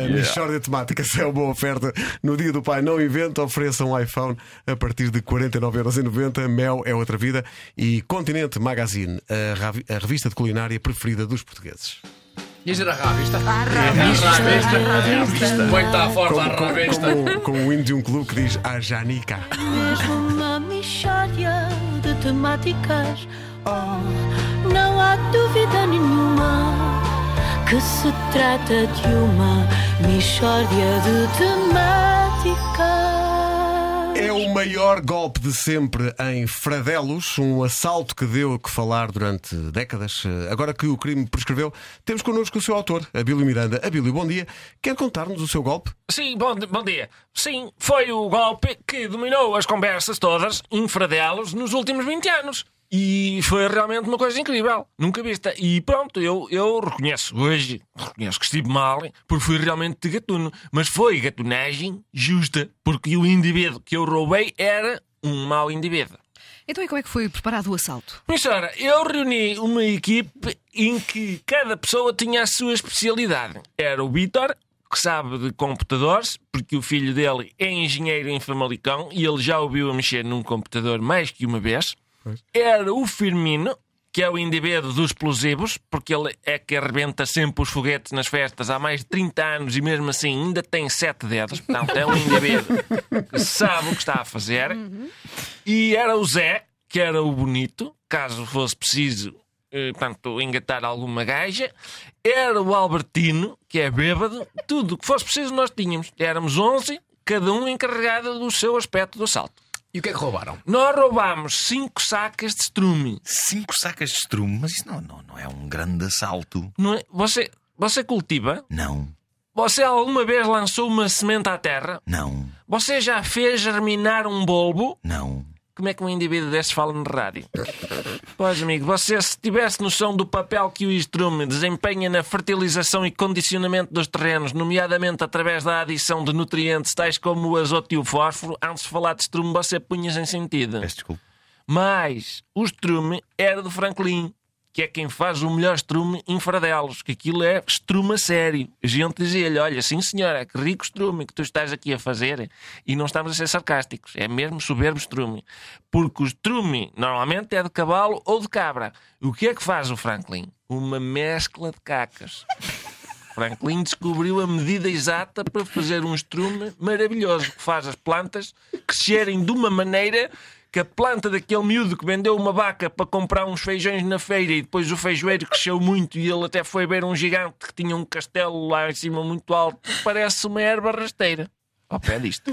A Michórdia Temática é uma boa oferta. No dia do pai, não inventa, ofereça um iPhone a partir de 49,90€. Mel é outra vida. E Continente Magazine, a, a revista de culinária preferida dos portugues. Ias ir à revista? À revista. revista. Põe está forte Como, à como, revista. como, como o hino de um clube que diz a Janica. Mesmo uma mixória de temáticas. Oh, não há dúvida nenhuma que se trata de uma mixória de temáticas. É o maior golpe de sempre em Fradelos, um assalto que deu que falar durante décadas. Agora que o crime prescreveu, temos connosco o seu autor, Abílio Miranda. Abílio, bom dia. Quer contar-nos o seu golpe? Sim, bom, bom dia. Sim, foi o golpe que dominou as conversas todas em Fradelos nos últimos 20 anos. E foi realmente uma coisa incrível, nunca vista. E pronto, eu, eu reconheço hoje, reconheço que estive mal, porque fui realmente de gatuno. Mas foi gatunagem justa, porque o indivíduo que eu roubei era um mau indivíduo. Então e como é que foi preparado o assalto? Senhora, eu reuni uma equipe em que cada pessoa tinha a sua especialidade. Era o Vítor, que sabe de computadores, porque o filho dele é engenheiro em Famalicão e ele já ouviu a mexer num computador mais que uma vez. Era o Firmino, que é o indivíduo dos explosivos, porque ele é que arrebenta sempre os foguetes nas festas há mais de 30 anos e mesmo assim ainda tem sete dedos. Portanto, é um indivíduo que sabe o que está a fazer. E era o Zé, que era o bonito, caso fosse preciso, eh, portanto, engatar alguma gaja. Era o Albertino, que é bêbado. Tudo o que fosse preciso nós tínhamos. Éramos 11, cada um encarregado do seu aspecto do assalto. E o que é que roubaram? Nós roubámos cinco sacas de estrume. Cinco sacas de estrume, mas isso não, não, não é um grande assalto. Não é? Você, você cultiva? Não, Você alguma vez lançou uma semente à terra? não, Você já fez germinar um bulbo? não. Como é que um indivíduo desse fala na rádio? Pois, amigo, você se tivesse noção do papel que o estrume desempenha na fertilização e condicionamento dos terrenos, nomeadamente através da adição de nutrientes tais como o azoto e o fósforo, antes de falar de estrume, você punha sem sentido. Mas o estrume era do Franklin, que é quem faz o melhor estrume em Fradelos, que aquilo é estrume a sério. A gente dizia-lhe: Olha, sim senhora, que rico estrume que tu estás aqui a fazer. E não estamos a ser sarcásticos, é mesmo soberbo estrume. Porque o estrume normalmente é de cavalo ou de cabra. O que é que faz o Franklin? Uma mescla de cacas. Franklin descobriu a medida exata para fazer um estrume maravilhoso que faz as plantas crescerem de uma maneira que a planta daquele miúdo que vendeu uma vaca para comprar uns feijões na feira e depois o feijoeiro cresceu muito e ele até foi ver um gigante que tinha um castelo lá em cima muito alto, parece uma erva rasteira. Ao pé disto.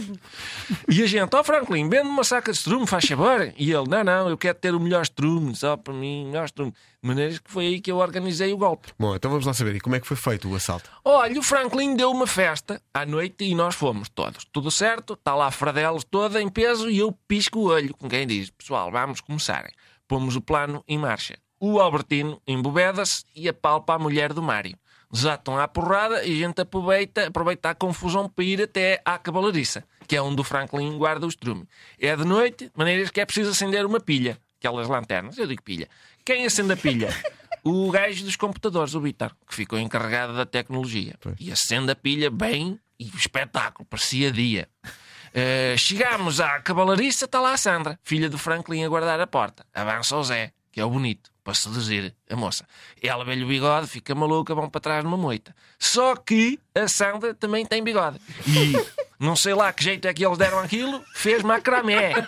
E a gente, ó Franklin, vende uma saca de estrume, faz favor. E ele, não, não, eu quero ter o melhor estrume, só para mim, o melhor estrume. De maneira que foi aí que eu organizei o golpe. Bom, então vamos lá saber. E como é que foi feito o assalto? Olha, o Franklin deu uma festa à noite e nós fomos todos. Tudo certo, está lá a Fradelos toda em peso e eu pisco o olho com quem diz: Pessoal, vamos começar. Pomos o plano em marcha. O Albertino embobeda-se e apalpa a mulher do Mário. Desatam à porrada e a gente aproveita, aproveita a confusão para ir até à cavalariça, que é onde o Franklin guarda o estrume. É de noite, de maneiras que é preciso acender uma pilha. Aquelas lanternas, eu digo pilha. Quem acende a pilha? O gajo dos computadores, o Vitor, que ficou encarregado da tecnologia. E acende a pilha bem e espetáculo, parecia dia. Eh, chegámos à cavalariça, está lá a Sandra, filha do Franklin, a guardar a porta. Avança o Zé, que é o bonito, para seduzir a moça. Ela vê-lhe o bigode, fica maluca, vão para trás numa moita. Só que a Sandra também tem bigode. E não sei lá que jeito é que eles deram aquilo, fez macramé.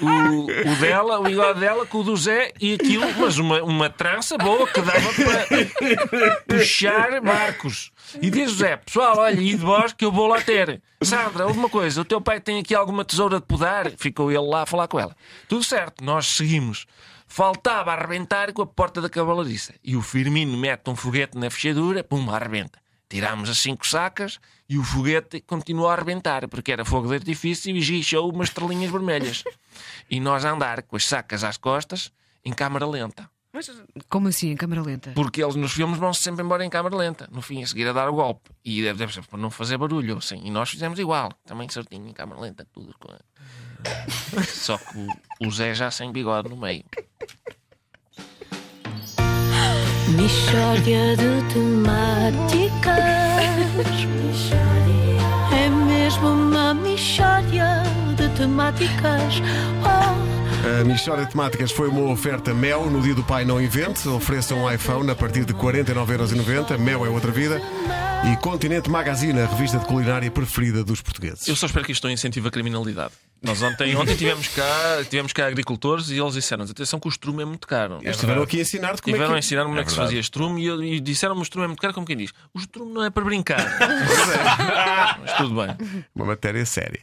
O, o dela, o bigode dela com o do Zé e aquilo, mas uma, uma trança boa que dava para puxar barcos. E diz o Zé, pessoal, olha, e de vós que eu vou lá ter. Sandra, alguma coisa, o teu pai tem aqui alguma tesoura de podar? Ficou ele lá a falar com ela. Tudo certo, nós seguimos. Faltava arrebentar com a porta da cavalariça. E o Firmino mete um foguete na fechadura, pum, arrebenta. Tirámos as cinco sacas e o foguete continuou a arrebentar, porque era fogo de artifício e guichou umas estrelinhas vermelhas. E nós a andar com as sacas às costas, em câmara lenta. Mas como assim, em câmara lenta? Porque eles nos filmes vão-se sempre embora em câmara lenta, no fim, a seguir a dar o golpe. E deve, deve ser para não fazer barulho, assim. E nós fizemos igual, também certinho, em câmara lenta, tudo. Só que o, o Zé já sem bigode no meio. Mixória de temáticas É mesmo uma mistória de temáticas. Oh, A Michória de Temáticas foi uma oferta Mel. No dia do pai não invente. Ofereça um iPhone a partir de 49,90€. Mel é outra vida. E Continente Magazine, a revista de culinária preferida dos portugueses. Eu só espero que isto não incentive a criminalidade. Nós ontem, ontem tivemos, cá, tivemos cá agricultores e eles disseram-nos: atenção que o estrume é muito caro. Eles estiveram aqui a ensinar-te como Tiveram a é que... ensinar-me como é que se fazia estrume e, eu- e disseram-me o estrume é muito caro, como quem diz: o estrume não é para brincar. Mas tudo bem. Uma matéria séria.